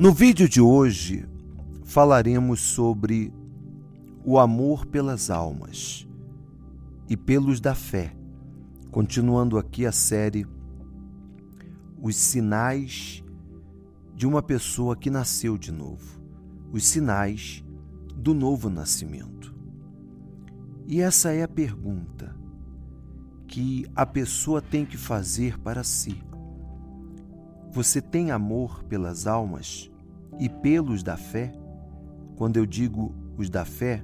No vídeo de hoje falaremos sobre o amor pelas almas e pelos da fé, continuando aqui a série Os Sinais de uma pessoa que nasceu de novo, os sinais do novo nascimento. E essa é a pergunta que a pessoa tem que fazer para si. Você tem amor pelas almas e pelos da fé? Quando eu digo os da fé,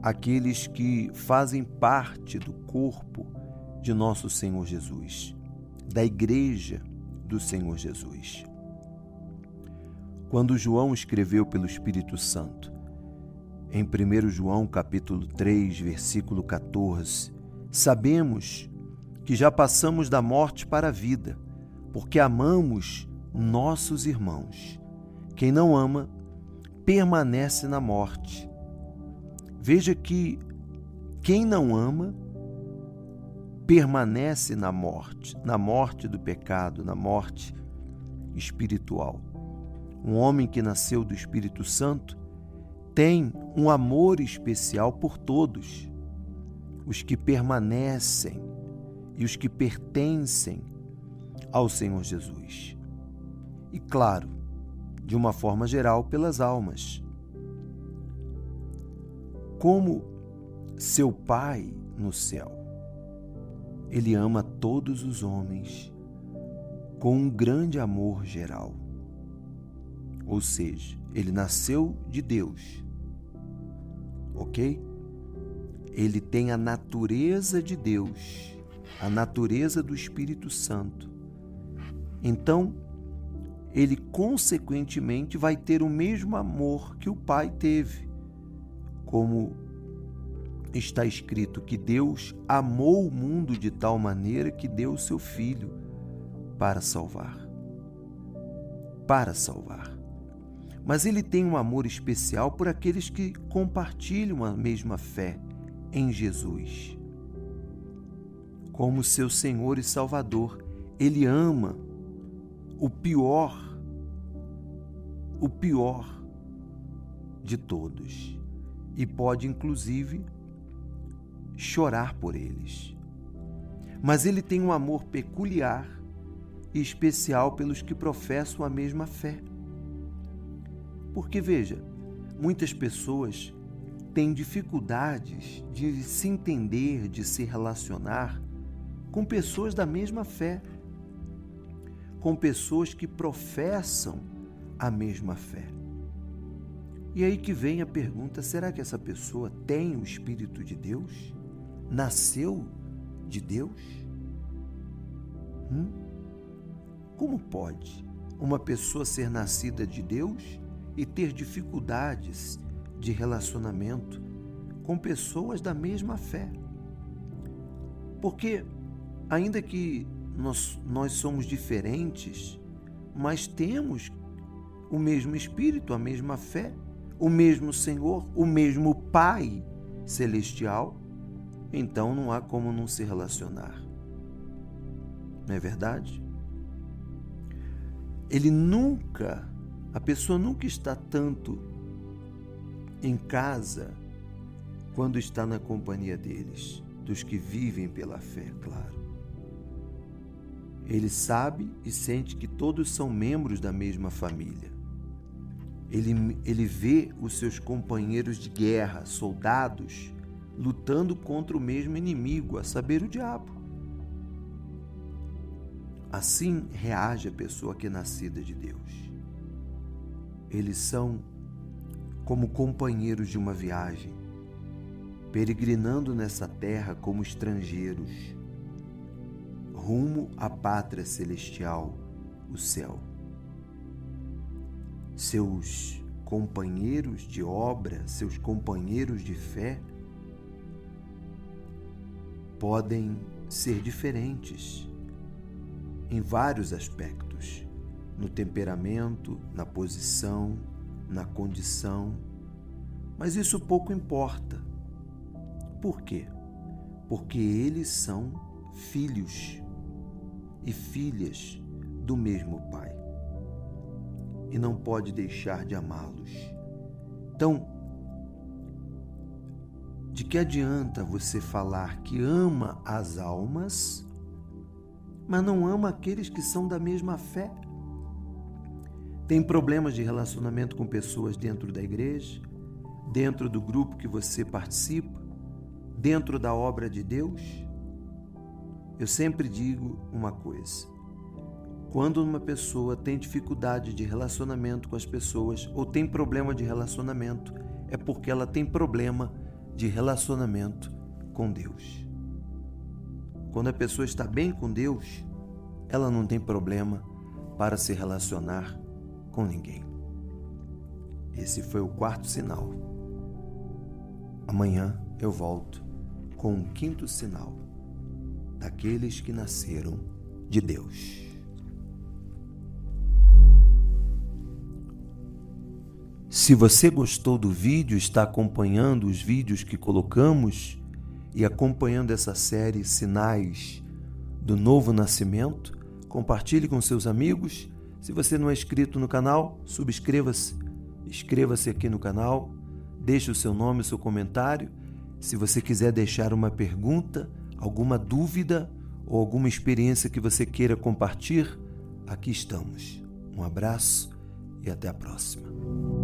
aqueles que fazem parte do corpo de nosso Senhor Jesus, da igreja do Senhor Jesus. Quando João escreveu pelo Espírito Santo, em 1 João capítulo 3, versículo 14, sabemos que já passamos da morte para a vida, porque amamos nossos irmãos. Quem não ama, permanece na morte. Veja que quem não ama, permanece na morte, na morte do pecado, na morte espiritual. Um homem que nasceu do Espírito Santo tem um amor especial por todos, os que permanecem e os que pertencem ao Senhor Jesus. E claro, de uma forma geral, pelas almas. Como seu Pai no céu, Ele ama todos os homens com um grande amor geral. Ou seja, ele nasceu de Deus, ok? Ele tem a natureza de Deus, a natureza do Espírito Santo. Então, ele consequentemente vai ter o mesmo amor que o Pai teve. Como está escrito que Deus amou o mundo de tal maneira que deu o seu filho para salvar. Para salvar. Mas ele tem um amor especial por aqueles que compartilham a mesma fé em Jesus. Como seu Senhor e Salvador, ele ama o pior, o pior de todos e pode inclusive chorar por eles. Mas ele tem um amor peculiar e especial pelos que professam a mesma fé. Porque veja, muitas pessoas têm dificuldades de se entender, de se relacionar com pessoas da mesma fé com pessoas que professam a mesma fé. E aí que vem a pergunta: será que essa pessoa tem o Espírito de Deus? Nasceu de Deus? Hum? Como pode uma pessoa ser nascida de Deus e ter dificuldades de relacionamento com pessoas da mesma fé? Porque, ainda que nós, nós somos diferentes, mas temos o mesmo Espírito, a mesma fé, o mesmo Senhor, o mesmo Pai celestial, então não há como não se relacionar. Não é verdade? Ele nunca, a pessoa nunca está tanto em casa quando está na companhia deles, dos que vivem pela fé, claro. Ele sabe e sente que todos são membros da mesma família. Ele, ele vê os seus companheiros de guerra, soldados, lutando contra o mesmo inimigo, a saber, o diabo. Assim reage a pessoa que é nascida de Deus. Eles são como companheiros de uma viagem, peregrinando nessa terra como estrangeiros rumo à pátria celestial, o céu. Seus companheiros de obra, seus companheiros de fé, podem ser diferentes em vários aspectos, no temperamento, na posição, na condição, mas isso pouco importa. Por quê? Porque eles são filhos e filhas do mesmo Pai. e não pode deixar de amá-los. Então, de que adianta você falar que ama as almas, mas não ama aqueles que são da mesma fé? Tem problemas de relacionamento com pessoas dentro da igreja, dentro do grupo que você participa, dentro da obra de Deus? Eu sempre digo uma coisa: quando uma pessoa tem dificuldade de relacionamento com as pessoas ou tem problema de relacionamento, é porque ela tem problema de relacionamento com Deus. Quando a pessoa está bem com Deus, ela não tem problema para se relacionar com ninguém. Esse foi o quarto sinal. Amanhã eu volto com o quinto sinal daqueles que nasceram de Deus. Se você gostou do vídeo, está acompanhando os vídeos que colocamos e acompanhando essa série Sinais do Novo Nascimento, compartilhe com seus amigos. Se você não é inscrito no canal, subscreva-se. Inscreva-se aqui no canal, deixe o seu nome, o seu comentário. Se você quiser deixar uma pergunta, alguma dúvida ou alguma experiência que você queira compartilhar, aqui estamos. Um abraço e até a próxima.